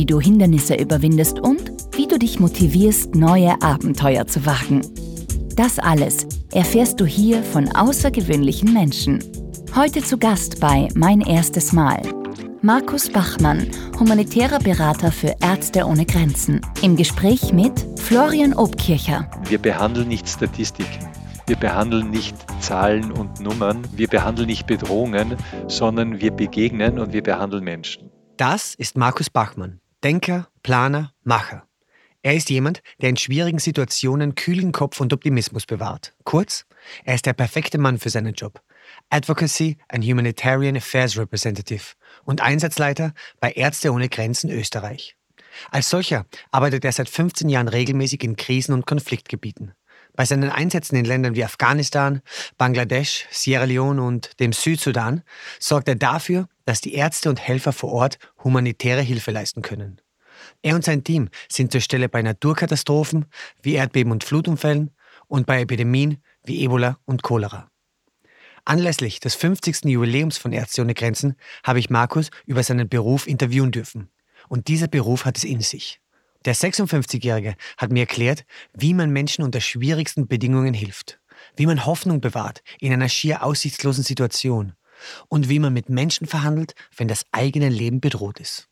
wie du Hindernisse überwindest und wie du dich motivierst, neue Abenteuer zu wagen. Das alles erfährst du hier von außergewöhnlichen Menschen. Heute zu Gast bei Mein erstes Mal. Markus Bachmann, humanitärer Berater für Ärzte ohne Grenzen. Im Gespräch mit Florian Obkircher. Wir behandeln nicht Statistiken. Wir behandeln nicht Zahlen und Nummern. Wir behandeln nicht Bedrohungen, sondern wir begegnen und wir behandeln Menschen. Das ist Markus Bachmann, Denker, Planer, Macher. Er ist jemand, der in schwierigen Situationen kühlen Kopf und Optimismus bewahrt. Kurz, er ist der perfekte Mann für seinen Job. Advocacy and Humanitarian Affairs Representative und Einsatzleiter bei Ärzte ohne Grenzen Österreich. Als solcher arbeitet er seit 15 Jahren regelmäßig in Krisen- und Konfliktgebieten. Bei seinen Einsätzen in Ländern wie Afghanistan, Bangladesch, Sierra Leone und dem Südsudan sorgt er dafür, dass die Ärzte und Helfer vor Ort humanitäre Hilfe leisten können. Er und sein Team sind zur Stelle bei Naturkatastrophen wie Erdbeben und Flutunfällen und bei Epidemien wie Ebola und Cholera. Anlässlich des 50. Jubiläums von Ärzte ohne Grenzen habe ich Markus über seinen Beruf interviewen dürfen. Und dieser Beruf hat es in sich. Der 56-Jährige hat mir erklärt, wie man Menschen unter schwierigsten Bedingungen hilft, wie man Hoffnung bewahrt in einer schier aussichtslosen Situation und wie man mit Menschen verhandelt, wenn das eigene Leben bedroht ist.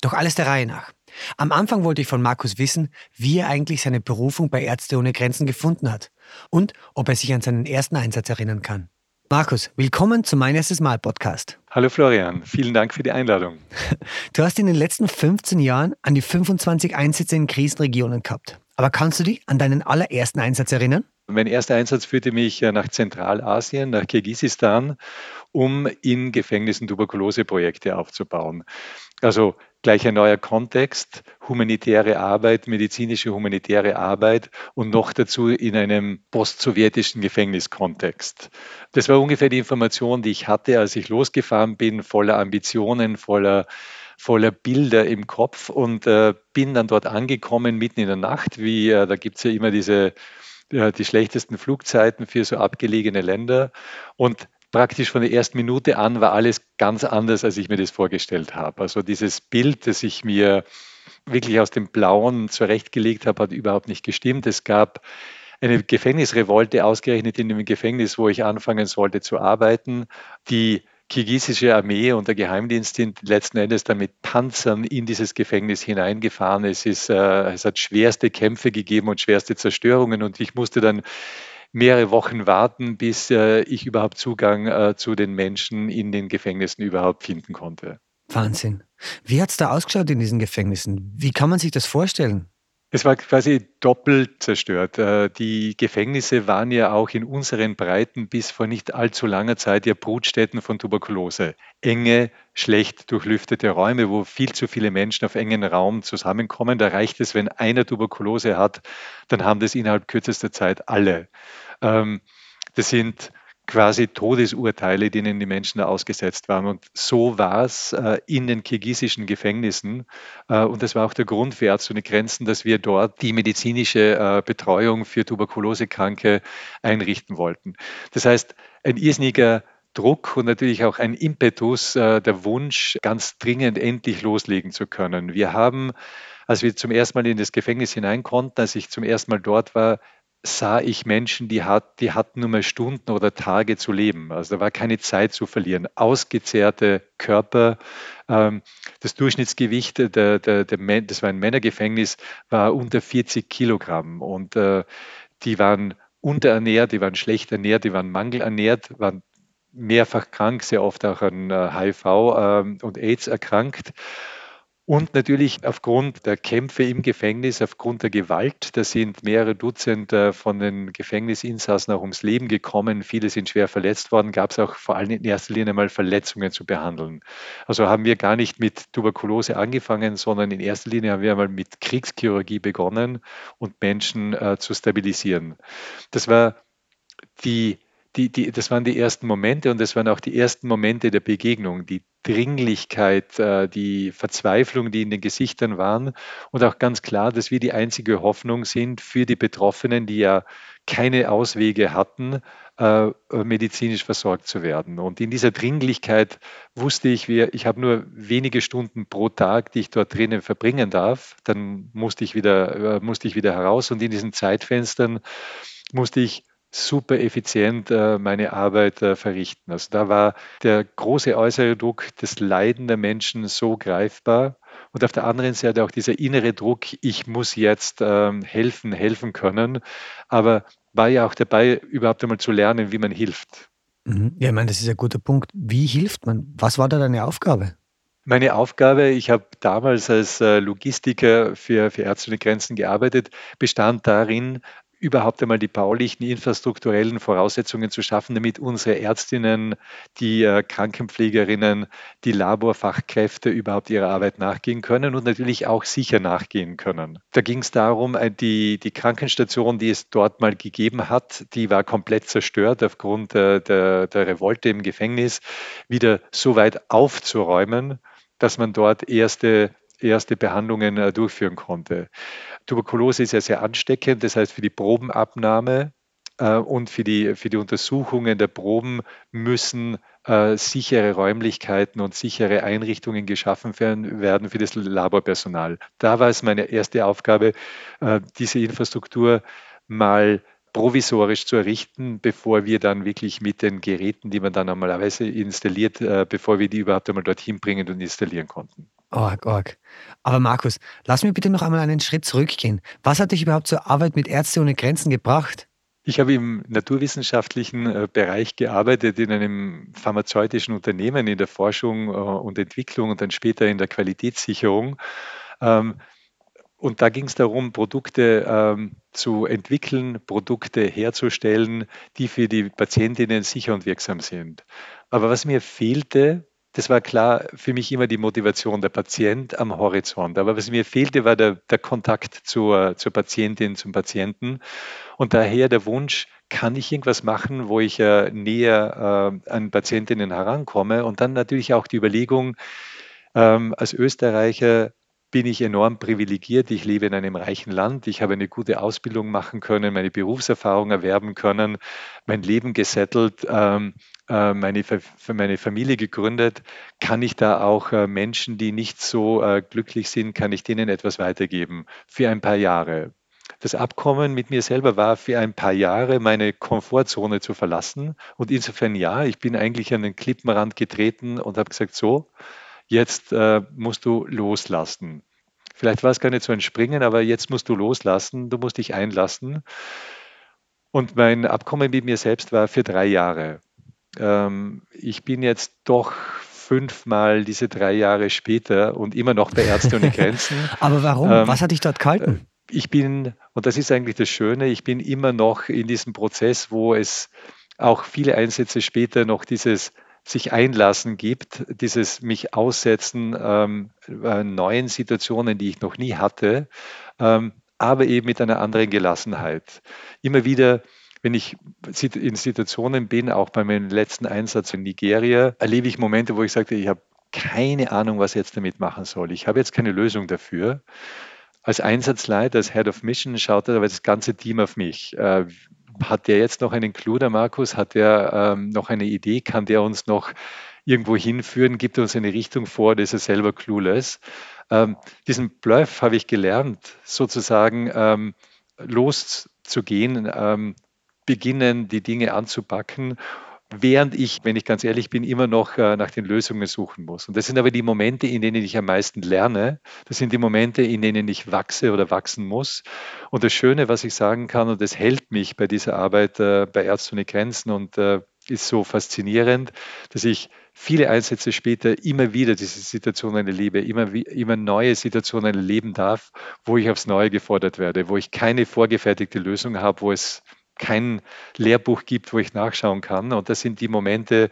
Doch alles der Reihe nach. Am Anfang wollte ich von Markus wissen, wie er eigentlich seine Berufung bei Ärzte ohne Grenzen gefunden hat und ob er sich an seinen ersten Einsatz erinnern kann. Markus, willkommen zu Mein erstes Mal Podcast. Hallo Florian, vielen Dank für die Einladung. Du hast in den letzten 15 Jahren an die 25 Einsätze in Krisenregionen gehabt. Aber kannst du dich an deinen allerersten Einsatz erinnern? Mein erster Einsatz führte mich äh, nach Zentralasien, nach Kirgisistan, um in Gefängnissen Tuberkuloseprojekte aufzubauen. Also gleich ein neuer Kontext, humanitäre Arbeit, medizinische humanitäre Arbeit und noch dazu in einem postsowjetischen Gefängniskontext. Das war ungefähr die Information, die ich hatte, als ich losgefahren bin, voller Ambitionen, voller voller Bilder im Kopf und äh, bin dann dort angekommen mitten in der Nacht, wie äh, da gibt es ja immer diese ja, die schlechtesten Flugzeiten für so abgelegene Länder und praktisch von der ersten Minute an war alles ganz anders, als ich mir das vorgestellt habe. Also dieses Bild, das ich mir wirklich aus dem Blauen zurechtgelegt habe, hat überhaupt nicht gestimmt. Es gab eine Gefängnisrevolte ausgerechnet in dem Gefängnis, wo ich anfangen sollte zu arbeiten. Die kirgisische Armee und der Geheimdienst sind letzten Endes dann mit Panzern in dieses Gefängnis hineingefahren. Es, ist, äh, es hat schwerste Kämpfe gegeben und schwerste Zerstörungen und ich musste dann mehrere Wochen warten, bis äh, ich überhaupt Zugang äh, zu den Menschen in den Gefängnissen überhaupt finden konnte. Wahnsinn. Wie hat es da ausgeschaut in diesen Gefängnissen? Wie kann man sich das vorstellen? Es war quasi doppelt zerstört. Äh, die Gefängnisse waren ja auch in unseren Breiten bis vor nicht allzu langer Zeit ja Brutstätten von Tuberkulose. Enge, schlecht durchlüftete Räume, wo viel zu viele Menschen auf engen Raum zusammenkommen. Da reicht es, wenn einer Tuberkulose hat, dann haben das innerhalb kürzester Zeit alle. Ähm, das sind quasi Todesurteile, denen die Menschen da ausgesetzt waren. Und so war es äh, in den kirgisischen Gefängnissen. Äh, und das war auch der Grund für Ärzte ohne Grenzen, dass wir dort die medizinische äh, Betreuung für Tuberkulosekranke einrichten wollten. Das heißt, ein irrsinniger Druck und natürlich auch ein Impetus, äh, der Wunsch, ganz dringend endlich loslegen zu können. Wir haben, als wir zum ersten Mal in das Gefängnis hinein konnten, als ich zum ersten Mal dort war, sah ich Menschen, die, hat, die hatten nur mal Stunden oder Tage zu leben. Also da war keine Zeit zu verlieren. Ausgezehrte Körper. Ähm, das Durchschnittsgewicht, der, der, der, das war ein Männergefängnis, war unter 40 Kilogramm. Und äh, die waren unterernährt, die waren schlecht ernährt, die waren mangelernährt, waren mehrfach krank, sehr oft auch an HIV äh, ähm, und AIDS erkrankt. Und natürlich aufgrund der Kämpfe im Gefängnis, aufgrund der Gewalt, da sind mehrere Dutzend äh, von den Gefängnisinsassen auch ums Leben gekommen. Viele sind schwer verletzt worden, gab es auch vor allem in erster Linie mal Verletzungen zu behandeln. Also haben wir gar nicht mit Tuberkulose angefangen, sondern in erster Linie haben wir mal mit Kriegschirurgie begonnen und Menschen äh, zu stabilisieren. Das war die die, die, das waren die ersten Momente und das waren auch die ersten Momente der Begegnung, die Dringlichkeit, äh, die Verzweiflung, die in den Gesichtern waren und auch ganz klar, dass wir die einzige Hoffnung sind für die Betroffenen, die ja keine Auswege hatten, äh, medizinisch versorgt zu werden. Und in dieser Dringlichkeit wusste ich, ich habe nur wenige Stunden pro Tag, die ich dort drinnen verbringen darf. Dann musste ich wieder, äh, musste ich wieder heraus und in diesen Zeitfenstern musste ich super effizient äh, meine Arbeit äh, verrichten. Also da war der große äußere Druck des Leiden der Menschen so greifbar und auf der anderen Seite auch dieser innere Druck, ich muss jetzt ähm, helfen, helfen können, aber war ja auch dabei, überhaupt einmal zu lernen, wie man hilft. Mhm. Ja, ich meine, das ist ein guter Punkt. Wie hilft man? Was war da deine Aufgabe? Meine Aufgabe, ich habe damals als äh, Logistiker für, für Ärzte ohne Grenzen gearbeitet, bestand darin, überhaupt einmal die baulichen, infrastrukturellen Voraussetzungen zu schaffen, damit unsere Ärztinnen, die äh, Krankenpflegerinnen, die Laborfachkräfte überhaupt ihrer Arbeit nachgehen können und natürlich auch sicher nachgehen können. Da ging es darum, äh, die, die Krankenstation, die es dort mal gegeben hat, die war komplett zerstört aufgrund der, der, der Revolte im Gefängnis, wieder so weit aufzuräumen, dass man dort erste erste Behandlungen äh, durchführen konnte. Tuberkulose ist ja sehr ansteckend, das heißt für die Probenabnahme äh, und für die, für die Untersuchungen der Proben müssen äh, sichere Räumlichkeiten und sichere Einrichtungen geschaffen werden für das Laborpersonal. Da war es meine erste Aufgabe, diese Infrastruktur mal provisorisch zu errichten, bevor wir dann wirklich mit den Geräten, die man dann normalerweise installiert, bevor wir die überhaupt einmal dorthin bringen und installieren konnten. Org, org. Aber Markus, lass mich bitte noch einmal einen Schritt zurückgehen. Was hat dich überhaupt zur Arbeit mit Ärzte ohne Grenzen gebracht? Ich habe im naturwissenschaftlichen äh, Bereich gearbeitet, in einem pharmazeutischen Unternehmen in der Forschung äh, und Entwicklung und dann später in der Qualitätssicherung. Ähm, und da ging es darum, Produkte ähm, zu entwickeln, Produkte herzustellen, die für die Patientinnen sicher und wirksam sind. Aber was mir fehlte, das war klar für mich immer die Motivation, der Patient am Horizont. Aber was mir fehlte, war der, der Kontakt zur, zur Patientin, zum Patienten. Und daher der Wunsch, kann ich irgendwas machen, wo ich äh, näher äh, an Patientinnen herankomme? Und dann natürlich auch die Überlegung, ähm, als Österreicher bin ich enorm privilegiert. Ich lebe in einem reichen Land. Ich habe eine gute Ausbildung machen können, meine Berufserfahrung erwerben können, mein Leben gesettelt, ähm, äh, meine, Familie gegründet. Kann ich da auch äh, Menschen, die nicht so äh, glücklich sind, kann ich denen etwas weitergeben für ein paar Jahre? Das Abkommen mit mir selber war für ein paar Jahre meine Komfortzone zu verlassen. Und insofern ja, ich bin eigentlich an den Klippenrand getreten und habe gesagt, so, jetzt äh, musst du loslassen. Vielleicht war es gar nicht so ein Springen, aber jetzt musst du loslassen, du musst dich einlassen. Und mein Abkommen mit mir selbst war für drei Jahre. Ähm, ich bin jetzt doch fünfmal diese drei Jahre später und immer noch bei Ärzte ohne Grenzen. aber warum? Ähm, Was hat dich dort gehalten? Äh, ich bin, und das ist eigentlich das Schöne, ich bin immer noch in diesem Prozess, wo es auch viele Einsätze später noch dieses sich einlassen gibt, dieses mich aussetzen ähm, äh, neuen Situationen, die ich noch nie hatte, ähm, aber eben mit einer anderen Gelassenheit. Immer wieder, wenn ich in Situationen bin, auch bei meinem letzten Einsatz in Nigeria, erlebe ich Momente, wo ich sage, ich habe keine Ahnung, was ich jetzt damit machen soll. Ich habe jetzt keine Lösung dafür. Als Einsatzleiter, als Head of Mission schaut aber das ganze Team auf mich. Hat der jetzt noch einen Clou, der Markus? Hat der ähm, noch eine Idee? Kann der uns noch irgendwo hinführen? Gibt er uns eine Richtung vor? Das ist er selber clueless. Ähm, diesen Bluff habe ich gelernt, sozusagen ähm, loszugehen, ähm, beginnen, die Dinge anzupacken während ich, wenn ich ganz ehrlich bin, immer noch äh, nach den Lösungen suchen muss. Und das sind aber die Momente, in denen ich am meisten lerne. Das sind die Momente, in denen ich wachse oder wachsen muss. Und das Schöne, was ich sagen kann, und das hält mich bei dieser Arbeit äh, bei Ärzte ohne Grenzen und äh, ist so faszinierend, dass ich viele Einsätze später immer wieder diese Situationen erlebe, immer, immer neue Situationen erleben darf, wo ich aufs Neue gefordert werde, wo ich keine vorgefertigte Lösung habe, wo es kein Lehrbuch gibt, wo ich nachschauen kann. Und das sind die Momente,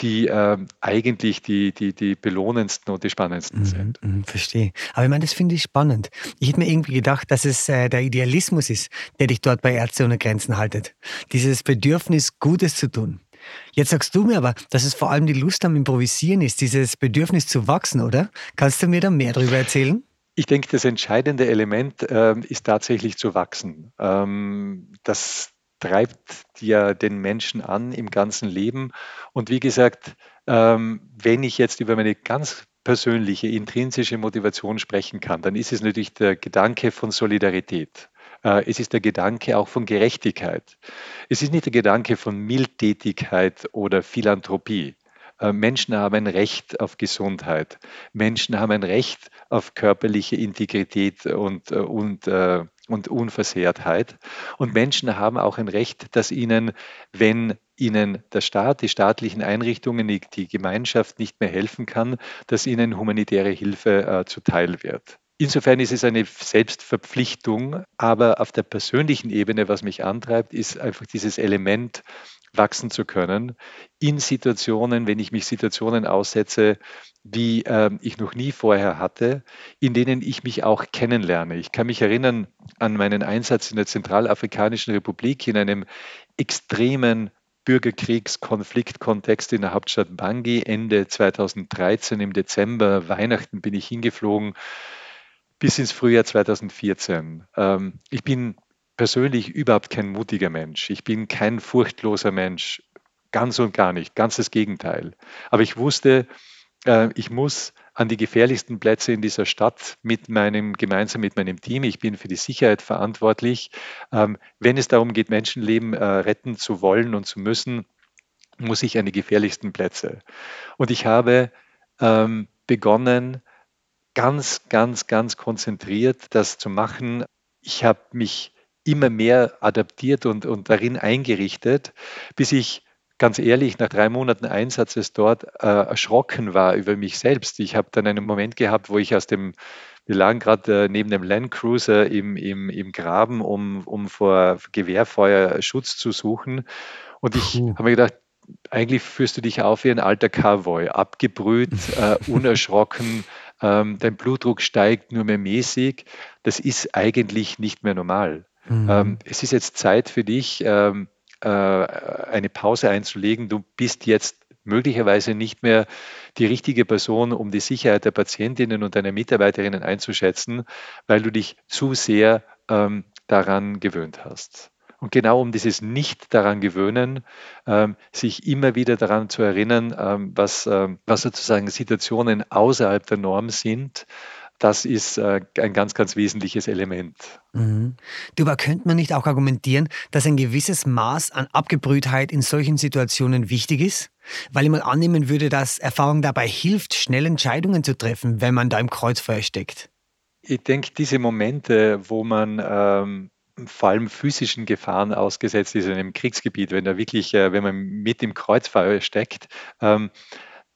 die äh, eigentlich die, die, die belohnendsten und die spannendsten mhm, sind. Mhm, verstehe. Aber ich meine, das finde ich spannend. Ich hätte mir irgendwie gedacht, dass es äh, der Idealismus ist, der dich dort bei Ärzte ohne Grenzen haltet. Dieses Bedürfnis, Gutes zu tun. Jetzt sagst du mir aber, dass es vor allem die Lust am Improvisieren ist, dieses Bedürfnis zu wachsen, oder? Kannst du mir da mehr darüber erzählen? Ich denke, das entscheidende Element äh, ist tatsächlich zu wachsen. Ähm, das treibt ja den Menschen an im ganzen Leben. Und wie gesagt, ähm, wenn ich jetzt über meine ganz persönliche, intrinsische Motivation sprechen kann, dann ist es natürlich der Gedanke von Solidarität. Äh, es ist der Gedanke auch von Gerechtigkeit. Es ist nicht der Gedanke von Mildtätigkeit oder Philanthropie. Äh, Menschen haben ein Recht auf Gesundheit. Menschen haben ein Recht auf körperliche Integrität und, äh, und, Unversehrtheit. Und Menschen haben auch ein Recht, dass ihnen, wenn ihnen der Staat, die staatlichen Einrichtungen, die, die Gemeinschaft nicht mehr helfen kann, dass ihnen humanitäre Hilfe äh, zuteil wird. Insofern ist es eine Selbstverpflichtung, aber auf der persönlichen Ebene, was mich antreibt, ist einfach dieses Element, wachsen zu können in Situationen, wenn ich mich Situationen aussetze, wie äh, ich noch nie vorher hatte, in denen ich mich auch kennenlerne. Ich kann mich erinnern an meinen Einsatz in der Zentralafrikanischen Republik in einem extremen Bürgerkriegskonfliktkontext in der Hauptstadt Bangui Ende 2013 im Dezember, Weihnachten bin ich hingeflogen bis ins Frühjahr 2014. Ähm, ich bin persönlich überhaupt kein mutiger Mensch. Ich bin kein furchtloser Mensch, ganz und gar nicht, ganz das Gegenteil. Aber ich wusste, äh, ich muss an die gefährlichsten Plätze in dieser Stadt mit meinem, gemeinsam mit meinem Team. Ich bin für die Sicherheit verantwortlich. Ähm, wenn es darum geht, Menschenleben äh, retten zu wollen und zu müssen, muss ich an die gefährlichsten Plätze. Und ich habe ähm, begonnen, ganz, ganz, ganz konzentriert das zu machen. Ich habe mich immer mehr adaptiert und, und darin eingerichtet, bis ich ganz ehrlich nach drei Monaten Einsatzes dort äh, erschrocken war über mich selbst. Ich habe dann einen Moment gehabt, wo ich aus dem, wir lagen gerade äh, neben dem Landcruiser im, im, im Graben, um, um vor Gewehrfeuer Schutz zu suchen. Und ich habe mir gedacht, eigentlich führst du dich auf wie ein alter Cowboy, abgebrüht, äh, unerschrocken, ähm, dein Blutdruck steigt nur mehr mäßig. Das ist eigentlich nicht mehr normal. Mhm. Ähm, es ist jetzt Zeit für dich, ähm, äh, eine Pause einzulegen. Du bist jetzt möglicherweise nicht mehr die richtige Person, um die Sicherheit der Patientinnen und deiner Mitarbeiterinnen einzuschätzen, weil du dich zu sehr ähm, daran gewöhnt hast. Und genau um dieses Nicht daran gewöhnen, ähm, sich immer wieder daran zu erinnern, ähm, was, ähm, was sozusagen Situationen außerhalb der Norm sind, das ist äh, ein ganz, ganz wesentliches Element. Mhm. Du, aber könnte man nicht auch argumentieren, dass ein gewisses Maß an Abgebrühtheit in solchen Situationen wichtig ist? Weil ich mal annehmen würde, dass Erfahrung dabei hilft, schnell Entscheidungen zu treffen, wenn man da im Kreuzfeuer steckt. Ich denke, diese Momente, wo man ähm, vor allem physischen Gefahren ausgesetzt ist in einem Kriegsgebiet, wenn da wirklich, äh, wenn man mit im Kreuzfeuer steckt, ähm,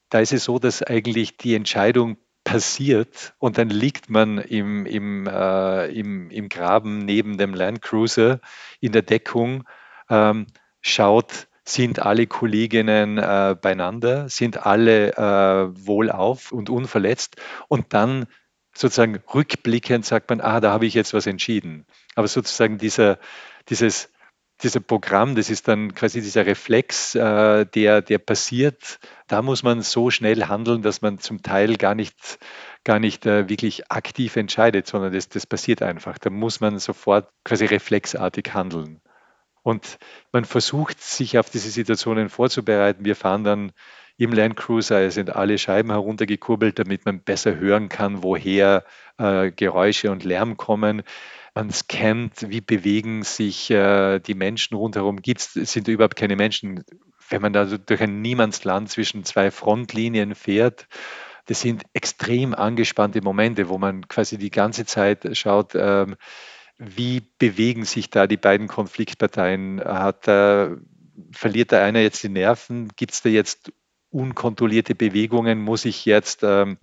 da ist es so, dass eigentlich die Entscheidung passiert und dann liegt man im, im, äh, im, im Graben neben dem Landcruiser in der Deckung, ähm, schaut, sind alle Kolleginnen äh, beieinander, sind alle äh, wohlauf und unverletzt und dann sozusagen rückblickend sagt man, ah, da habe ich jetzt was entschieden. Aber sozusagen dieser, dieses, dieser Programm, das ist dann quasi dieser Reflex, äh, der, der passiert, da muss man so schnell handeln, dass man zum Teil gar nicht, gar nicht äh, wirklich aktiv entscheidet, sondern das, das passiert einfach. Da muss man sofort quasi reflexartig handeln. Und man versucht, sich auf diese Situationen vorzubereiten. Wir fahren dann im Land Cruiser sind alle Scheiben heruntergekurbelt, damit man besser hören kann, woher äh, Geräusche und Lärm kommen. Man scannt, wie bewegen sich äh, die Menschen rundherum. Gibt's, sind überhaupt keine Menschen? Wenn man da durch ein Niemandsland zwischen zwei Frontlinien fährt, das sind extrem angespannte Momente, wo man quasi die ganze Zeit schaut, ähm, wie bewegen sich da die beiden Konfliktparteien? Hat, äh, verliert da einer jetzt die Nerven? Gibt es da jetzt unkontrollierte Bewegungen? Muss ich jetzt ähm,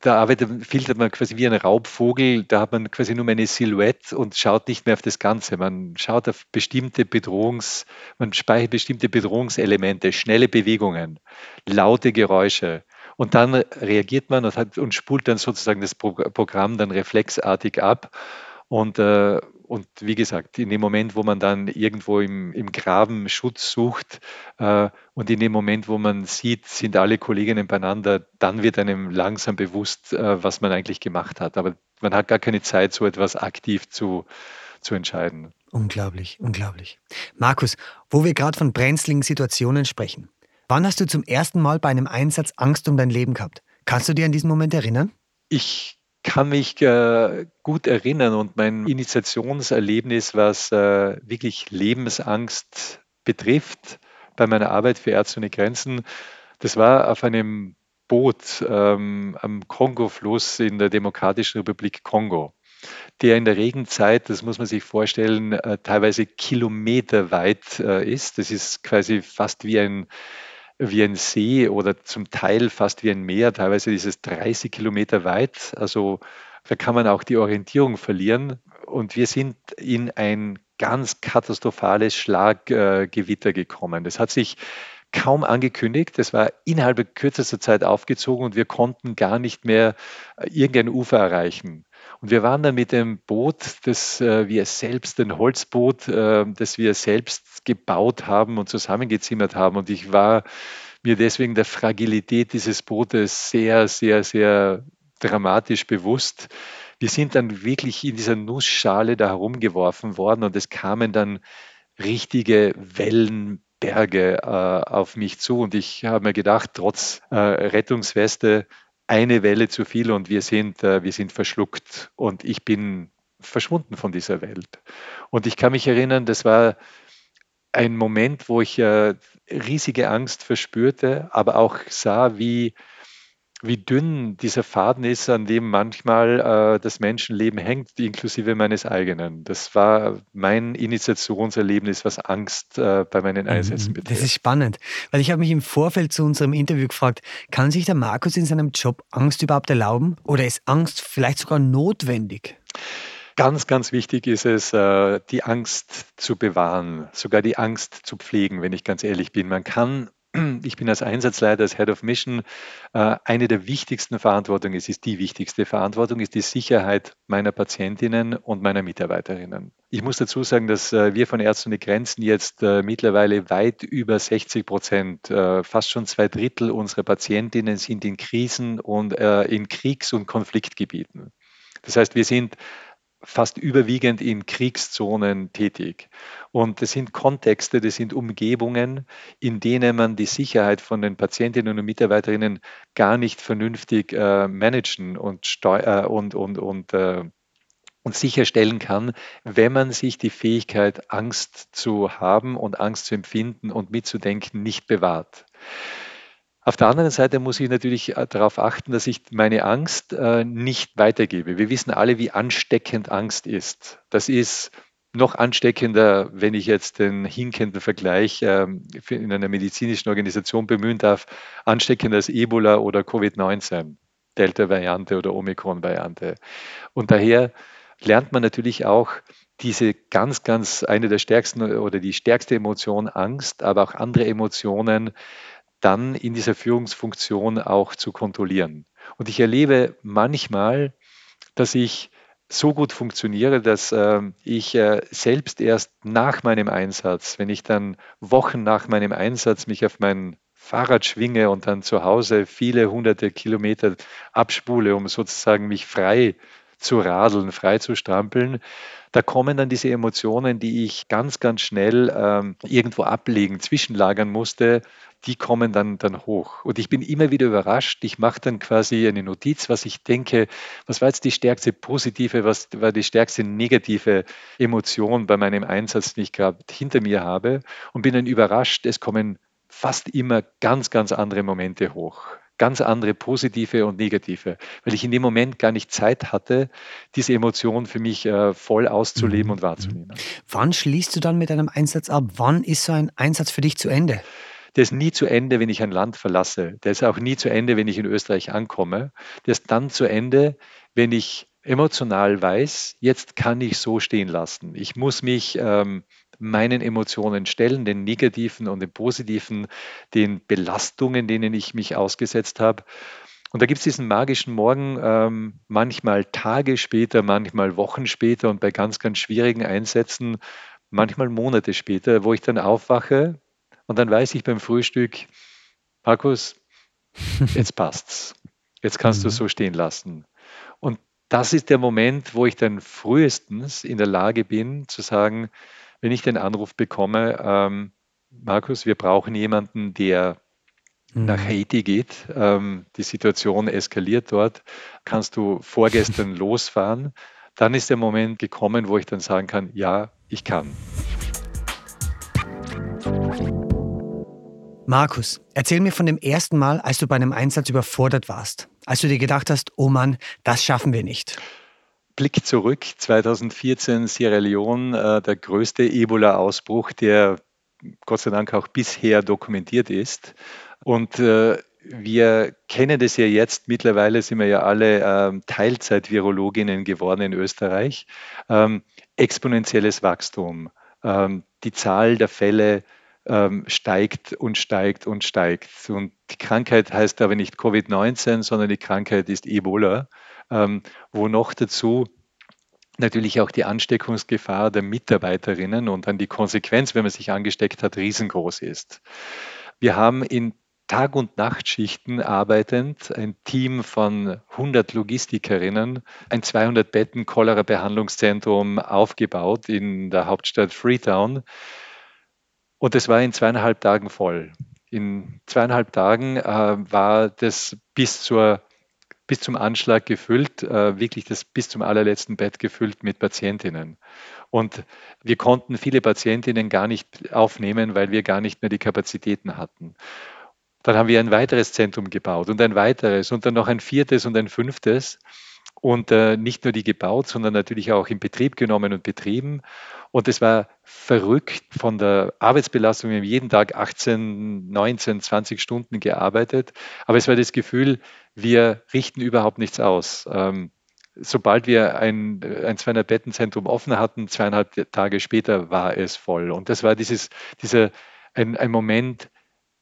da arbeitet, filtert man quasi wie ein Raubvogel, da hat man quasi nur eine Silhouette und schaut nicht mehr auf das Ganze. Man schaut auf bestimmte Bedrohungs, man speichert bestimmte Bedrohungselemente, schnelle Bewegungen, laute Geräusche. Und dann reagiert man und, hat, und spult dann sozusagen das Programm dann reflexartig ab. Und äh, und wie gesagt, in dem Moment, wo man dann irgendwo im, im Graben Schutz sucht äh, und in dem Moment, wo man sieht, sind alle Kolleginnen beieinander, dann wird einem langsam bewusst, äh, was man eigentlich gemacht hat. Aber man hat gar keine Zeit, so etwas aktiv zu, zu entscheiden. Unglaublich, unglaublich. Markus, wo wir gerade von brenzligen Situationen sprechen. Wann hast du zum ersten Mal bei einem Einsatz Angst um dein Leben gehabt? Kannst du dir an diesen Moment erinnern? Ich kann mich äh, gut erinnern und mein Initiationserlebnis, was äh, wirklich Lebensangst betrifft, bei meiner Arbeit für Ärzte ohne Grenzen, das war auf einem Boot ähm, am Kongo-Fluss in der Demokratischen Republik Kongo, der in der Regenzeit, das muss man sich vorstellen, äh, teilweise kilometerweit äh, ist. Das ist quasi fast wie ein wie ein See oder zum Teil fast wie ein Meer. Teilweise ist es 30 Kilometer weit. Also da kann man auch die Orientierung verlieren. Und wir sind in ein ganz katastrophales Schlaggewitter gekommen. Das hat sich kaum angekündigt. Das war innerhalb kürzester Zeit aufgezogen und wir konnten gar nicht mehr irgendein Ufer erreichen. Und wir waren dann mit dem Boot, das äh, wir selbst, ein Holzboot, äh, das wir selbst gebaut haben und zusammengezimmert haben. Und ich war mir deswegen der Fragilität dieses Bootes sehr, sehr, sehr dramatisch bewusst. Wir sind dann wirklich in dieser Nussschale da herumgeworfen worden und es kamen dann richtige Wellenberge äh, auf mich zu. Und ich habe mir gedacht, trotz äh, Rettungsweste, eine Welle zu viel und wir sind, äh, wir sind verschluckt und ich bin verschwunden von dieser Welt. Und ich kann mich erinnern, das war ein Moment, wo ich äh, riesige Angst verspürte, aber auch sah, wie wie dünn dieser Faden ist, an dem manchmal äh, das Menschenleben hängt, inklusive meines eigenen. Das war mein Initiationserlebnis, was Angst äh, bei meinen mhm. Einsätzen betrifft. Das ist spannend, weil ich habe mich im Vorfeld zu unserem Interview gefragt, kann sich der Markus in seinem Job Angst überhaupt erlauben oder ist Angst vielleicht sogar notwendig? Ganz, ganz wichtig ist es, äh, die Angst zu bewahren, sogar die Angst zu pflegen, wenn ich ganz ehrlich bin. Man kann ich bin als Einsatzleiter, als Head of Mission, äh, eine der wichtigsten Verantwortungen, es ist die wichtigste Verantwortung, ist die Sicherheit meiner Patientinnen und meiner Mitarbeiterinnen. Ich muss dazu sagen, dass äh, wir von Ärzte ohne Grenzen jetzt äh, mittlerweile weit über 60 Prozent, fast schon zwei Drittel unserer Patientinnen sind in Krisen und in Kriegs- und Konfliktgebieten. Das heißt, wir sind fast überwiegend in Kriegszonen tätig. Und das sind Kontexte, das sind Umgebungen, in denen man die Sicherheit von den Patientinnen und Mitarbeiterinnen gar nicht vernünftig äh, managen und, äh, und, und, und, äh, und sicherstellen kann, wenn man sich die Fähigkeit, Angst zu haben und Angst zu empfinden und mitzudenken, nicht bewahrt. Auf der anderen Seite muss ich natürlich äh, darauf achten, dass ich meine Angst äh, nicht weitergebe. Wir wissen alle, wie ansteckend Angst ist. Das ist noch ansteckender, wenn ich jetzt den hinkenden Vergleich ähm, in einer medizinischen Organisation bemühen darf, ansteckender als Ebola oder Covid-19, Delta-Variante oder Omikron-Variante. Und daher lernt man natürlich auch diese ganz, ganz eine der stärksten oder die stärkste Emotion Angst, aber auch andere Emotionen dann in dieser Führungsfunktion auch zu kontrollieren. Und ich erlebe manchmal, dass ich so gut funktioniere, dass äh, ich äh, selbst erst nach meinem Einsatz, wenn ich dann Wochen nach meinem Einsatz mich auf mein Fahrrad schwinge und dann zu Hause viele hunderte Kilometer abspule, um sozusagen mich frei zu radeln, frei zu strampeln, da kommen dann diese Emotionen, die ich ganz, ganz schnell ähm, irgendwo ablegen, zwischenlagern musste, die kommen dann, dann hoch. Und ich bin immer wieder überrascht. Ich mache dann quasi eine Notiz, was ich denke, was war jetzt die stärkste positive, was war die stärkste negative Emotion bei meinem Einsatz, den ich gerade hinter mir habe. Und bin dann überrascht, es kommen fast immer ganz, ganz andere Momente hoch. ganz andere positive und negative, weil ich in dem Moment gar nicht Zeit hatte, diese Emotion für mich äh, voll auszuleben mhm. und wahrzunehmen. Wann schließt du dann mit einem Einsatz ab? Wann ist so ein Einsatz für dich zu Ende? Der ist nie zu Ende, wenn ich ein Land verlasse. Der ist auch nie zu Ende, wenn ich in Österreich ankomme. Der ist dann zu Ende, wenn ich emotional weiß, jetzt kann ich so stehen lassen. Ich muss mich ähm, meinen Emotionen stellen, den negativen und den positiven, den Belastungen, denen ich mich ausgesetzt habe. Und da gibt es diesen magischen Morgen, ähm, manchmal Tage später, manchmal Wochen später und bei ganz, ganz schwierigen Einsätzen, manchmal Monate später, wo ich dann aufwache und dann weiß ich beim Frühstück, Markus, jetzt passt's. Jetzt kannst du es mhm. so stehen lassen. Und das ist der Moment, wo ich dann frühestens in der Lage bin zu sagen, wenn ich den Anruf bekomme, ähm, Markus, wir brauchen jemanden, der mhm. nach Haiti geht. Ähm, die Situation eskaliert dort. Kannst du vorgestern losfahren? Dann ist der Moment gekommen, wo ich dann sagen kann, ja, ich kann. Markus, erzähl mir von dem ersten Mal, als du bei einem Einsatz überfordert warst, als du dir gedacht hast, oh Mann, das schaffen wir nicht. Blick zurück, 2014 Sierra Leone, äh, der größte Ebola-Ausbruch, der Gott sei Dank auch bisher dokumentiert ist. Und äh, wir kennen das ja jetzt, mittlerweile sind wir ja alle ähm, Teilzeit-Virologinnen geworden in Österreich. Ähm, exponentielles Wachstum. Ähm, die Zahl der Fälle ähm, steigt und steigt und steigt. Und die Krankheit heißt aber nicht Covid-19, sondern die Krankheit ist Ebola ähm, wo noch dazu natürlich auch die Ansteckungsgefahr der Mitarbeiterinnen und dann die Konsequenz, wenn man sich angesteckt hat, riesengroß ist. Wir haben in Tag- und Nachtschichten arbeitend ein Team von 100 Logistikerinnen, ein 200 Betten Cholera-Behandlungszentrum aufgebaut in der Hauptstadt Freetown. Und es war in zweieinhalb Tagen voll. In zweieinhalb Tagen äh, war das bis zur bis zum Anschlag gefüllt, äh, wirklich das bis zum allerletzten Bett gefüllt mit Patientinnen. Und wir konnten viele Patientinnen gar nicht aufnehmen, weil wir gar nicht mehr die Kapazitäten hatten. Dann haben wir ein weiteres Zentrum gebaut und ein weiteres und dann noch ein viertes und ein fünftes und äh, nicht nur die gebaut, sondern natürlich auch in Betrieb genommen und betrieben. Und es war verrückt von der Arbeitsbelastung. Wir haben jeden Tag 18, 19, 20 Stunden gearbeitet. Aber es war das Gefühl, wir richten überhaupt nichts aus. Ähm, sobald wir ein, ein 200-Bettenzentrum offen hatten, zweieinhalb Tage später war es voll. Und das war dieses, dieser, ein, ein Moment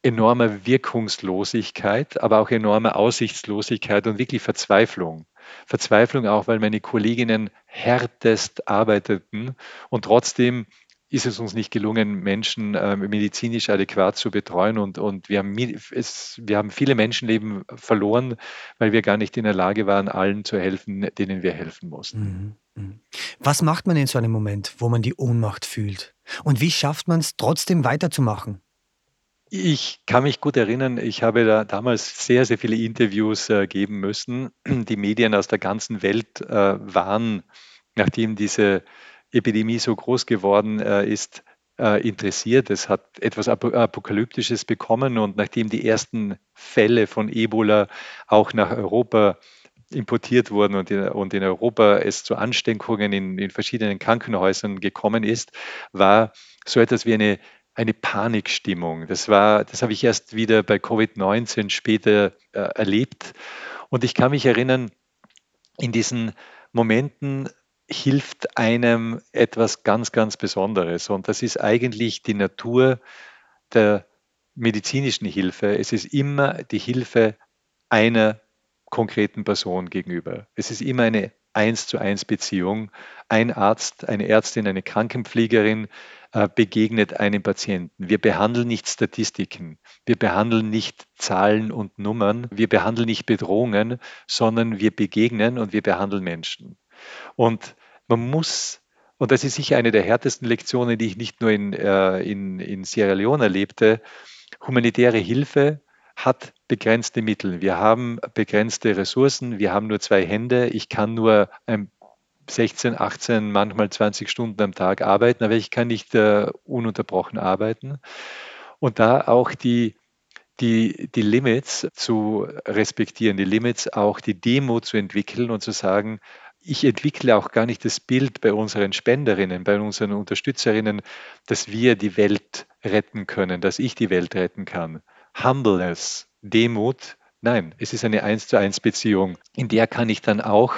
enormer Wirkungslosigkeit, aber auch enormer Aussichtslosigkeit und wirklich Verzweiflung. Verzweiflung auch, weil meine Kolleginnen härtest arbeiteten und trotzdem ist es uns nicht gelungen, Menschen äh, medizinisch adäquat zu betreuen. Und, und wir, haben, es, wir haben viele Menschenleben verloren, weil wir gar nicht in der Lage waren, allen zu helfen, denen wir helfen mussten. Mhm, mhm. Was macht man in so einem Moment, wo man die Ohnmacht fühlt? Und wie schafft man es trotzdem weiterzumachen? Ich kann mich gut erinnern, ich habe da damals sehr, sehr viele Interviews äh, geben müssen. Die Medien aus der ganzen Welt äh, waren, nachdem diese Epidemie so groß geworden äh, ist, äh, interessiert. Es hat etwas Apokalyptisches bekommen und nachdem die ersten Fälle von Ebola auch nach Europa importiert wurden und in, und in Europa es zu Ansteckungen in, in verschiedenen Krankenhäusern gekommen ist, war so etwas wie eine eine Panikstimmung. Das war, das habe ich erst wieder bei Covid-19 später äh, erlebt. Und ich kann mich erinnern, in diesen Momenten hilft einem etwas ganz, ganz Besonderes. Und das ist eigentlich die Natur der medizinischen Hilfe. Es ist immer die Hilfe einer konkreten Person gegenüber. Es ist immer eine eins zu eins Beziehung. Ein Arzt, eine Ärztin, eine Krankenpflegerin äh, begegnet einem Patienten. Wir behandeln nicht Statistiken, wir behandeln nicht Zahlen und Nummern, wir behandeln nicht Bedrohungen, sondern wir begegnen und wir behandeln Menschen. Und man muss, und das ist sicher eine der härtesten Lektionen, die ich nicht nur in, äh, in, in Sierra Leone erlebte, humanitäre Hilfe hat begrenzte Mittel. Wir haben begrenzte Ressourcen, wir haben nur zwei Hände, ich kann nur ein 16, 18, manchmal 20 Stunden am Tag arbeiten, aber ich kann nicht äh, ununterbrochen arbeiten. Und da auch die, die, die Limits zu respektieren, die Limits auch die Demo zu entwickeln und zu sagen, ich entwickle auch gar nicht das Bild bei unseren Spenderinnen, bei unseren Unterstützerinnen, dass wir die Welt retten können, dass ich die Welt retten kann. Humbleness, Demut, nein, es ist eine eins zu eins Beziehung. In der kann ich dann auch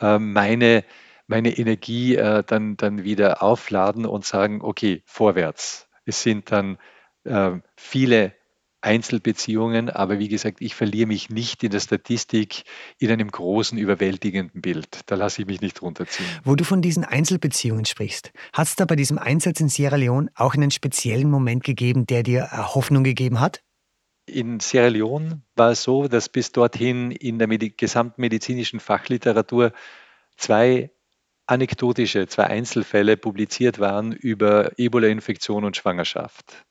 äh, meine, meine Energie äh, dann, dann wieder aufladen und sagen, okay, vorwärts. Es sind dann äh, viele Einzelbeziehungen, aber wie gesagt, ich verliere mich nicht in der Statistik in einem großen, überwältigenden Bild. Da lasse ich mich nicht runterziehen. Wo du von diesen Einzelbeziehungen sprichst, hat es da bei diesem Einsatz in Sierra Leone auch einen speziellen Moment gegeben, der dir Hoffnung gegeben hat? In Sierra Leone war es so, dass bis dorthin in der Medi gesamten medizinischen Fachliteratur zwei anekdotische, zwei Einzelfälle publiziert waren über Ebola-Infektion und Schwangerschaft.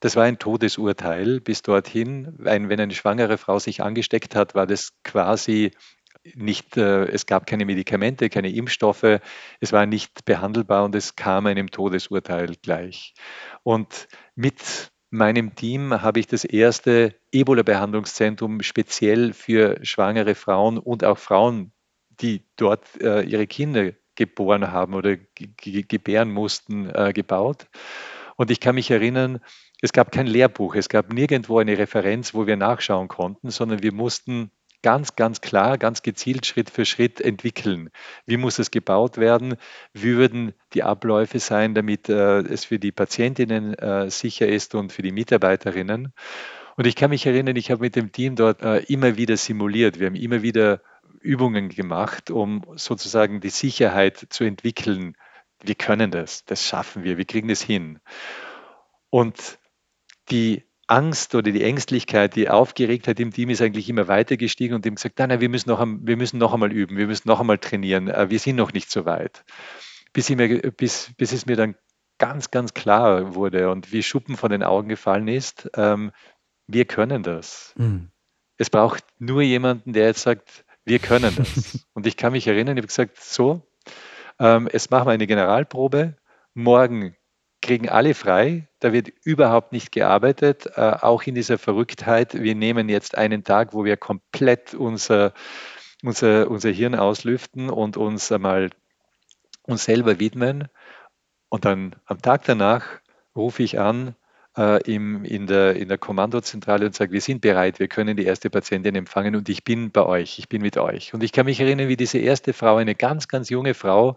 Das war ein Todesurteil bis dorthin. Ein, wenn eine schwangere Frau sich angesteckt hat, war das quasi nicht, äh, es gab keine Medikamente, keine Impfstoffe, es war nicht behandelbar und es kam einem Todesurteil gleich. Und mit meinem Team habe ich das erste Ebola-Behandlungszentrum speziell für schwangere Frauen und auch Frauen, die dort äh, ihre Kinder geboren haben oder gebären mussten, äh, gebaut. Und ich kann mich erinnern, es gab kein Lehrbuch, es gab nirgendwo eine Referenz, wo wir nachschauen konnten, sondern wir mussten ganz, ganz klar, ganz gezielt Schritt für Schritt entwickeln. Wie muss es gebaut werden? Wie würden die Abläufe sein, damit äh, es für die Patientinnen äh, sicher ist und für die Mitarbeiterinnen? Und ich kann mich erinnern, ich habe mit dem Team dort äh, immer wieder simuliert. Wir haben immer wieder Übungen gemacht, um sozusagen die Sicherheit zu entwickeln. Wir können das, das schaffen wir, wir kriegen das hin. Und die Angst oder die Ängstlichkeit, die Aufgeregtheit im Team ist eigentlich immer weiter gestiegen und dem gesagt, nein, nein, wir müssen noch, wir müssen noch einmal üben, wir müssen noch einmal trainieren, äh, wir sind noch nicht so weit. Bis, mir, bis, bis es mir dann ganz, ganz klar wurde und wie Schuppen von den Augen gefallen ist, ähm, wir können das. Mhm. Es braucht nur jemanden, der jetzt sagt, wir können das. und ich kann mich erinnern, ich habe gesagt, so, ähm, jetzt machen wir eine Generalprobe, morgen kriegen alle frei, da wird überhaupt nicht gearbeitet, äh, auch in dieser Verrücktheit. Wir nehmen jetzt einen Tag, wo wir komplett unser, unser, unser Hirn auslüften und uns einmal uns selber widmen. Und dann am Tag danach rufe ich an äh, im, in, der, in der Kommandozentrale und sage, wir sind bereit, wir können die erste Patientin empfangen und ich bin bei euch, ich bin mit euch. Und ich kann mich erinnern, wie diese erste Frau, eine ganz, ganz junge Frau,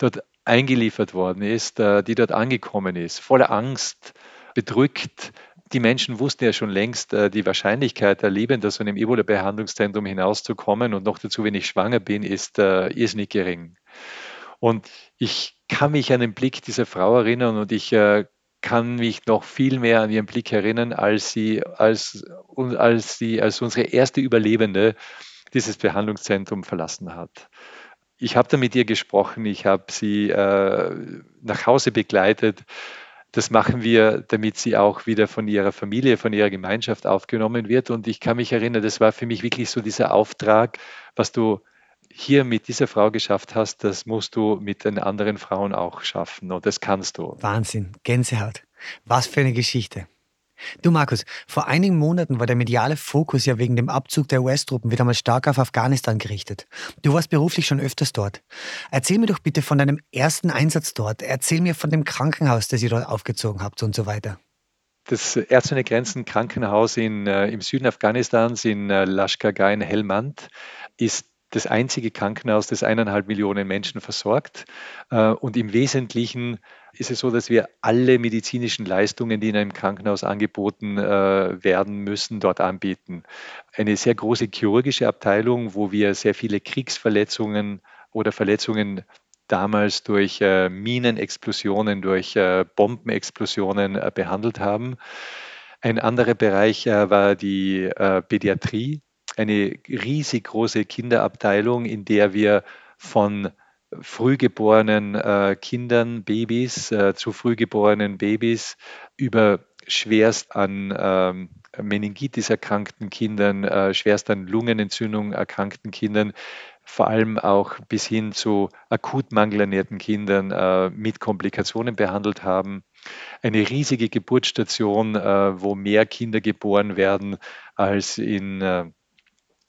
dort eingeliefert worden ist, äh, die dort angekommen ist, voller Angst, bedrückt. Die Menschen wussten ja schon längst äh, die Wahrscheinlichkeit, erlebend aus einem Ebola-Behandlungszentrum hinauszukommen und noch dazu, wenn ich schwanger bin, ist äh, irrsinnig gering. Und ich kann mich an den Blick dieser Frau erinnern und ich kann mich noch viel mehr an ihren Blick erinnern, als sie als, als, sie als unsere erste Überlebende dieses Behandlungszentrum verlassen hat ich habe da mit ihr gesprochen, ich habe sie äh, nach Hause begleitet. Das machen wir, damit sie auch wieder von ihrer Familie, von ihrer Gemeinschaft aufgenommen wird. Und ich kann mich erinnern, das war für mich wirklich so dieser Auftrag, was du hier mit dieser Frau geschafft hast, das musst du mit den anderen Frauen auch schaffen. Und das kannst du. Wahnsinn, Gänsehaut. Was für eine Geschichte. Du Markus, vor einigen Monaten war der mediale Fokus ja wegen dem Abzug der US-Truppen wieder mal stark auf Afghanistan gerichtet. Du warst beruflich schon öfters dort. Erzähl mir doch bitte von deinem ersten Einsatz dort. Erzähl mir von dem Krankenhaus, das ihr dort aufgezogen habt und so weiter. Das Ärzte ohne Grenzen Krankenhaus in, äh, im Süden Afghanistans in äh, Lashkargah in Helmand ist das einzige Krankenhaus, das eineinhalb Millionen Menschen versorgt. Äh, und im Wesentlichen ist es so, dass wir alle medizinischen Leistungen, die in einem Krankenhaus angeboten äh, werden müssen, dort anbieten. Eine sehr große chirurgische Abteilung, wo wir sehr viele Kriegsverletzungen oder Verletzungen damals durch äh, Minenexplosionen, durch Bombenexplosionen behandelt haben. Ein anderer Bereich war die Pädiatrie eine riesig große Kinderabteilung, in der wir von frühgeborenen äh, Kindern, Babys äh, zu frühgeborenen Babys über schwerst an ähm, Meningitis erkrankten Kindern, äh, schwerst an Lungenentzündung erkrankten Kindern, vor allem auch bis hin zu akut mangelernährten Kindern äh, mit Komplikationen behandelt haben. eine riesige Geburtsstation, äh, wo mehr Kinder geboren werden als in, äh,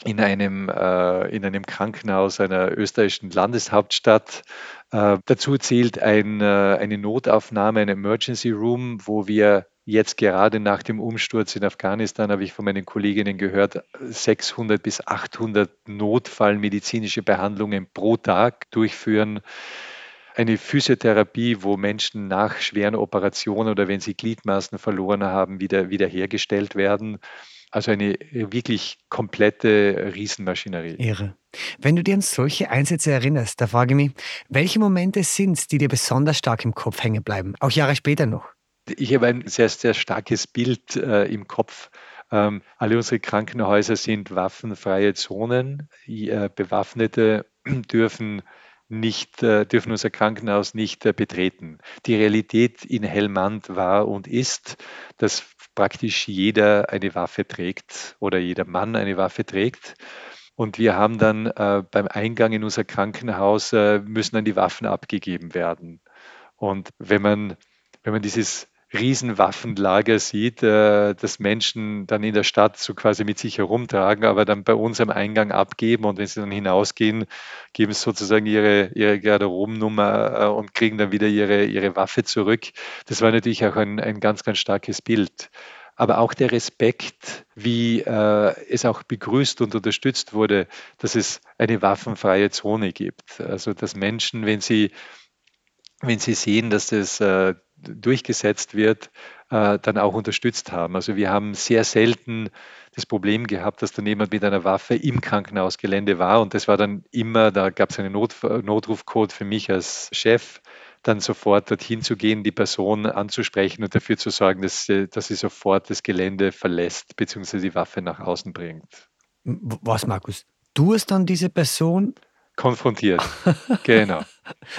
in, einem, äh, in einem Krankenhaus einer österreichischen Landeshauptstadt. Äh, dazu zählt ein, äh, eine Notaufnahme, ein Emergency Room, wo wir jetzt gerade nach dem Umsturz in Afghanistan, habe ich von meinen Kolleginnen gehört, 600 bis 800 notfallmedizinische Behandlungen pro Tag durchführen eine Physiotherapie, wo Menschen nach schweren Operationen oder wenn sie Gliedmaßen verloren haben, wieder wiederhergestellt werden. Also eine wirklich komplette Riesenmaschinerie. Irre. Wenn du dir an solche Einsätze erinnerst, da frage ich mich, welche Momente sind es, die dir besonders stark im Kopf hängen bleiben, auch Jahre später noch? Ich habe ein sehr, sehr starkes Bild äh, im Kopf. Ähm, alle unsere Krankenhäuser sind waffenfreie Zonen. Äh, Bewaffnete dürfen nicht, äh, dürfen unser Krankenhaus nicht äh, betreten. Die Realität in Helmand war und ist, dass praktisch jeder eine Waffe trägt oder jeder Mann eine Waffe trägt. Und wir haben dann äh, beim Eingang in unser Krankenhaus äh, müssen dann die Waffen abgegeben werden. Und wenn man, wenn man dieses Riesenwaffenlager sieht, äh, das Menschen dann in der Stadt so quasi mit sich herumtragen, aber dann bei uns am Eingang abgeben und wenn sie dann hinausgehen, geben sie sozusagen ihre, ihre Garderobennummer äh, und kriegen dann wieder ihre, ihre Waffe zurück. Das war natürlich auch ein, ein ganz, ganz starkes Bild aber auch der Respekt, wie äh, es auch begrüßt und unterstützt wurde, dass es eine waffenfreie Zone gibt. Also dass Menschen, wenn sie, wenn sie sehen, dass das äh, durchgesetzt wird, äh, dann auch unterstützt haben. Also wir haben sehr selten das Problem gehabt, dass dann jemand mit einer Waffe im Krankenhausgelände war und das war dann immer, da gab es einen Not, Notrufcode für mich als Chef, dann sofort dorthin zu gehen, die Person anzusprechen und dafür zu sorgen, dass sie, dass sie sofort das Gelände verlässt bzw. die Waffe nach außen bringt. Was, Markus? Du hast dann diese Person konfrontiert. genau.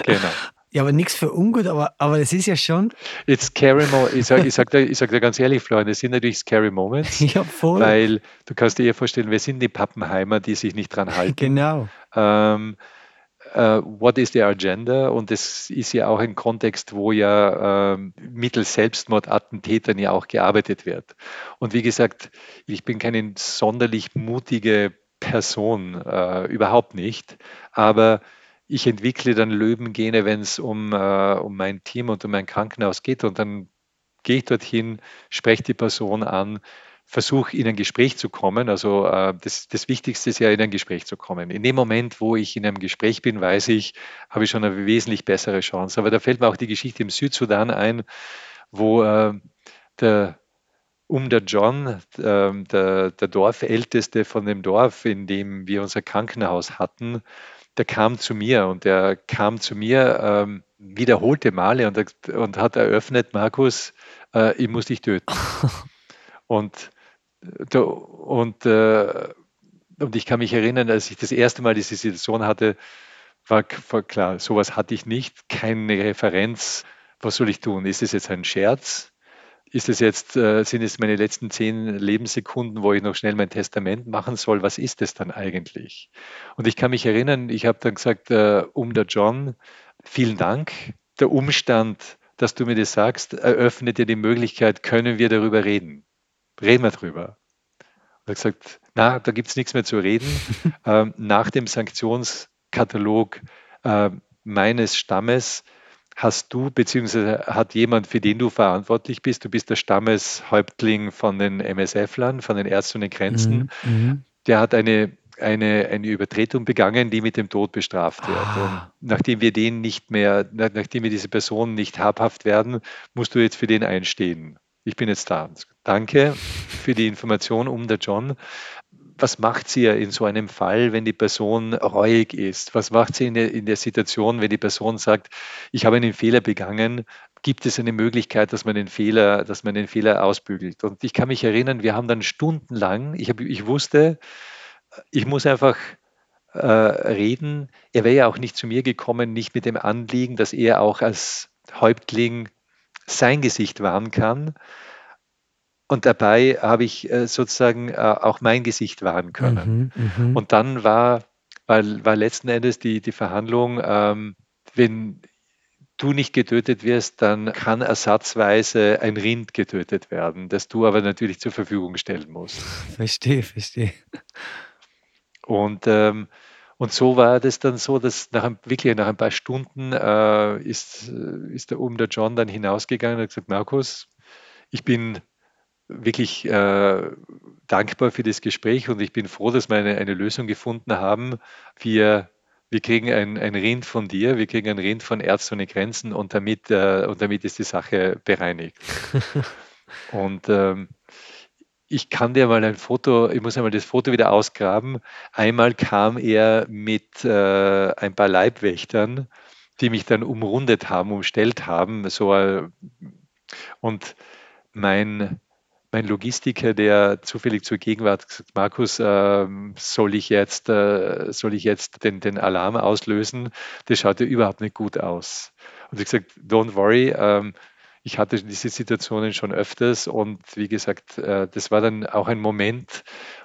genau. Ja, aber nichts für ungut, aber, aber das ist ja schon. It's scary moments. Ich sage ich sag dir, sag dir ganz ehrlich, Florian, das sind natürlich scary moments. Ja, voll. Weil du kannst dir ja vorstellen, wir sind die Pappenheimer, die sich nicht dran halten. Genau. Ähm, Uh, what is the agenda? Und das ist ja auch ein Kontext, wo ja uh, mittels Selbstmordattentätern ja auch gearbeitet wird. Und wie gesagt, ich bin keine sonderlich mutige Person, uh, überhaupt nicht. Aber ich entwickle dann Löwengene, wenn es um, äh, um mein Team und um mein Krankenhaus geht. Und dann gehe ich dorthin, spreche die Person an, versuche in ein Gespräch zu kommen. Also äh, das, das Wichtigste ist ja, in ein Gespräch zu kommen. In dem Moment, wo ich in einem Gespräch bin, weiß ich, habe ich schon eine wesentlich bessere Chance. Aber da fällt mir auch die Geschichte im Südsudan ein, wo äh, der um der John, äh, der, der Dorfälteste von dem Dorf, in dem wir unser Krankenhaus hatten, der kam zu mir und der kam zu mir ähm, wiederholte Male und, und hat eröffnet, Markus, äh, ich muss dich töten. und, und, äh, und ich kann mich erinnern, als ich das erste Mal diese Situation hatte, war, war klar, sowas hatte ich nicht, keine Referenz. Was soll ich tun? Ist es jetzt ein Scherz? Ist es jetzt, äh, sind es meine letzten zehn Lebenssekunden, wo ich noch schnell mein Testament machen soll? Was ist es dann eigentlich? Und ich kann mich erinnern, ich habe dann gesagt, äh, um der John, vielen Dank. Der Umstand, dass du mir das sagst, eröffnet dir die Möglichkeit, können wir darüber reden? Reden wir drüber. Und er hat gesagt, na, da gibt es nichts mehr zu reden. ähm, nach dem Sanktionskatalog äh, meines Stammes hast du, beziehungsweise hat jemand, für den du verantwortlich bist, du bist der Stammeshäuptling von den MSF-Lern, von den Ärzten ohne Grenzen, mhm, mhm. der hat eine, eine, eine Übertretung begangen, die mit dem Tod bestraft wird. Ah. Und nachdem wir den nicht mehr, nachdem wir diese Person nicht habhaft werden, musst du jetzt für den einstehen. Ich bin jetzt da. Danke für die Information um der John was macht sie in so einem Fall, wenn die Person reuig ist? Was macht sie in der, in der Situation, wenn die Person sagt, ich habe einen Fehler begangen? Gibt es eine Möglichkeit, dass man den Fehler, dass man den Fehler ausbügelt? Und ich kann mich erinnern, wir haben dann stundenlang, ich, hab, ich wusste, ich muss einfach äh, reden. Er wäre ja auch nicht zu mir gekommen, nicht mit dem Anliegen, dass er auch als Häuptling sein Gesicht wahren kann. Und dabei habe ich äh, sozusagen äh, auch mein Gesicht wahren können. Mhm, mhm, und dann war, war, war letzten Endes die, die Verhandlung, ähm, wenn du nicht getötet wirst, dann kann ersatzweise ein Rind getötet werden, das du aber natürlich zur Verfügung stellen musst. Verstehe, verstehe. Und, ähm, und so war das dann so, dass nach ein, wirklich nach ein paar Stunden äh, ist, ist der um der John dann hinausgegangen und hat gesagt, Markus, ich bin wirklich äh, dankbar für das Gespräch und ich bin froh, dass wir eine, eine Lösung gefunden haben. Wir wir kriegen ein, ein Rind von dir, wir kriegen ein Rind von Ärzte ohne Grenzen und damit, äh, und damit ist die Sache bereinigt. und ähm, ich kann dir mal ein Foto, ich muss einmal das Foto wieder ausgraben. Einmal kam er mit äh, ein paar Leibwächtern, die mich dann umrundet haben, umstellt haben. So, äh, und mein, mein Logistiker, der zufällig zur Gegenwart gesagt, Markus, äh, soll ich jetzt, äh, soll ich jetzt den, den Alarm auslösen? Das schaut ja überhaupt nicht gut aus. Und ich gesagt, don't worry, ähm, ich hatte diese Situationen schon öfters und wie gesagt, äh, das war dann auch ein Moment,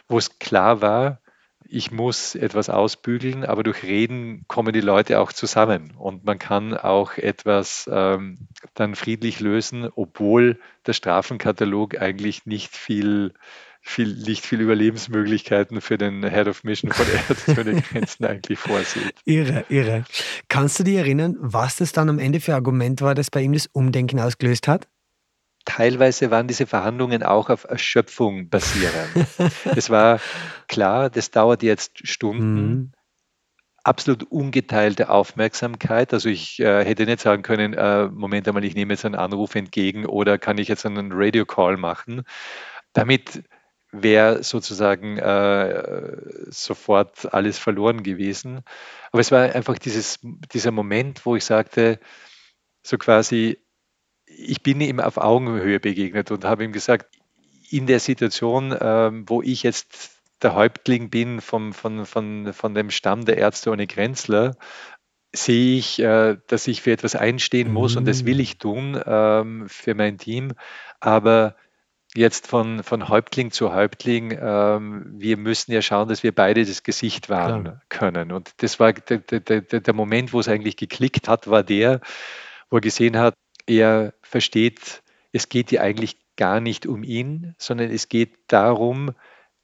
wo es klar war, ich muss etwas ausbügeln, aber durch Reden kommen die Leute auch zusammen und man kann auch etwas ähm, dann friedlich lösen, obwohl der Strafenkatalog eigentlich nicht viel, viel, nicht viel Überlebensmöglichkeiten für den Head of Mission von ohne Grenzen eigentlich vorsieht. Irre, irre. Kannst du dich erinnern, was das dann am Ende für Argument war, das bei ihm das Umdenken ausgelöst hat? Teilweise waren diese Verhandlungen auch auf Erschöpfung basierend. es war klar, das dauert jetzt Stunden. Mhm. Absolut ungeteilte Aufmerksamkeit. Also ich äh, hätte nicht sagen können, äh, Moment einmal, ich nehme jetzt einen Anruf entgegen oder kann ich jetzt einen Radio-Call machen. Damit wäre sozusagen äh, sofort alles verloren gewesen. Aber es war einfach dieses, dieser Moment, wo ich sagte, so quasi, ich bin ihm auf Augenhöhe begegnet und habe ihm gesagt, in der Situation, ähm, wo ich jetzt der Häuptling bin vom, von, von, von dem Stamm der Ärzte ohne Grenzler, sehe ich, äh, dass ich für etwas einstehen muss mhm. und das will ich tun ähm, für mein Team. Aber jetzt von, von Häuptling zu Häuptling, ähm, wir müssen ja schauen, dass wir beide das Gesicht wahren Klar. können. Und das war der, der, der Moment, wo es eigentlich geklickt hat, war der, wo er gesehen hat, er versteht, es geht ja eigentlich gar nicht um ihn, sondern es geht darum,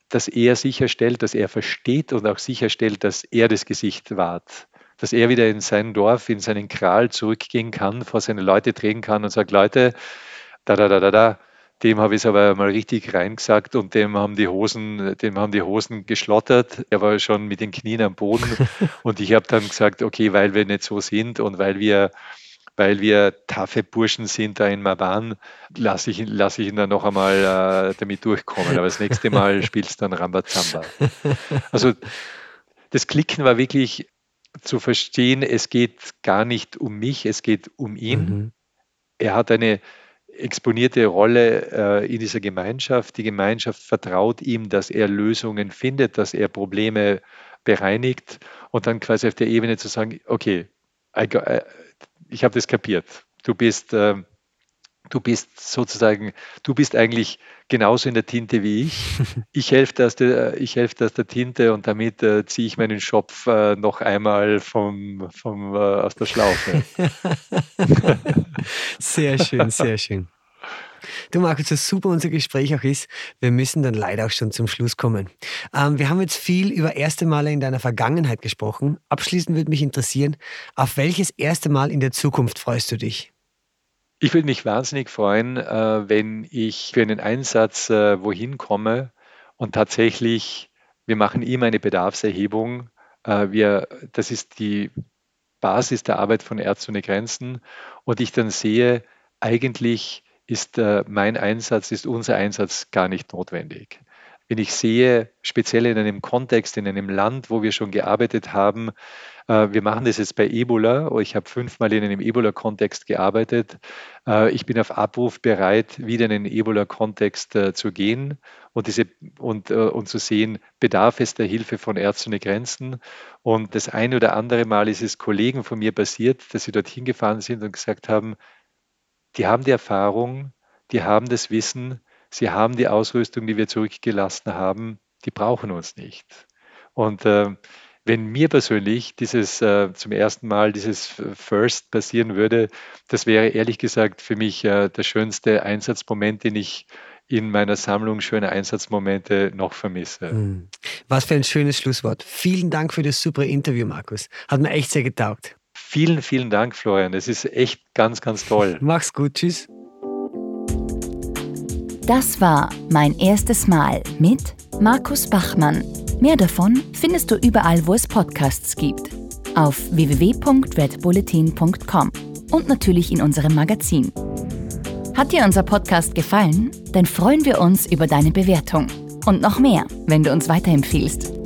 dass er sicherstellt, dass er versteht und auch sicherstellt, dass er das Gesicht wahrt. Dass er wieder in sein Dorf, in seinen Kral zurückgehen kann, vor seine Leute drehen kann und sagt, Leute, da, da, da, da, da, dem habe ich es aber mal richtig reingesagt und dem haben die Hosen, dem haben die Hosen geschlottert. Er war schon mit den Knien am Boden und ich habe dann gesagt, okay, weil wir nicht so sind und weil wir weil wir taffe Burschen sind da in Maban, lasse ich, lass ich ihn dann noch einmal äh, damit durchkommen. Aber das nächste Mal spielst du dann Rambazamba. Also das Klicken war wirklich zu verstehen, es geht gar nicht um mich, es geht um ihn. Mhm. Er hat eine exponierte Rolle äh, in dieser Gemeinschaft. Die Gemeinschaft vertraut ihm, dass er Lösungen findet, dass er Probleme bereinigt und dann quasi auf der Ebene zu sagen, okay, I got, ich habe das kapiert. Du bist, äh, du bist sozusagen, du bist eigentlich genauso in der Tinte wie ich. Ich helfe aus, der, ich helfe aus der Tinte und damit äh, ziehe ich meinen Schopf äh, noch einmal vom, vom, äh, aus der Schlaufe. sehr schön, sehr schön. Du Markus, so super unser Gespräch auch ist, wir müssen dann leider auch schon zum Schluss kommen. Ähm, wir haben jetzt viel über erste Male in deiner Vergangenheit gesprochen. Abschließend würde mich interessieren, auf welches erste Mal in der Zukunft freust du dich? Ich würde mich wahnsinnig freuen, äh, wenn ich für einen Einsatz äh, wohin komme und tatsächlich, wir machen immer eine Bedarfserhebung. Äh, wir, das ist die Basis der Arbeit von Ärzte ohne Grenzen und ich dann sehe, eigentlich ist äh, mein Einsatz, ist unser Einsatz gar nicht notwendig. Wenn ich sehe, speziell in einem Kontext, in einem Land, wo wir schon gearbeitet haben, äh, wir machen das jetzt bei Ebola, ich habe fünfmal in einem Ebola-Kontext gearbeitet, äh, ich bin auf Abruf bereit, wieder in einen Ebola-Kontext zu gehen und, diese, und, und zu sehen, bedarf es der Hilfe von Ärzte ohne Grenzen. Und das eine oder andere Mal ist es Kollegen von mir passiert, dass sie dorthin gefahren sind und gesagt haben, die haben die Erfahrung, die haben das Wissen, sie haben die Ausrüstung, die wir zurückgelassen haben, die brauchen uns nicht. Und äh, wenn mir persönlich dieses äh, zum ersten Mal dieses First passieren würde, das wäre ehrlich gesagt für mich äh, der schönste Einsatzmoment, den ich in meiner Sammlung schöner Einsatzmomente noch vermisse. Hm. Was für ein schönes Schlusswort. Vielen Dank für das super Interview, Markus. Hat mir echt sehr getaugt. Vielen, vielen Dank, Florian. Es ist echt ganz, ganz toll. Mach's gut. Tschüss. Das war mein erstes Mal mit Markus Bachmann. Mehr davon findest du überall, wo es Podcasts gibt. Auf www.redbulletin.com und natürlich in unserem Magazin. Hat dir unser Podcast gefallen? Dann freuen wir uns über deine Bewertung. Und noch mehr, wenn du uns weiterempfiehlst.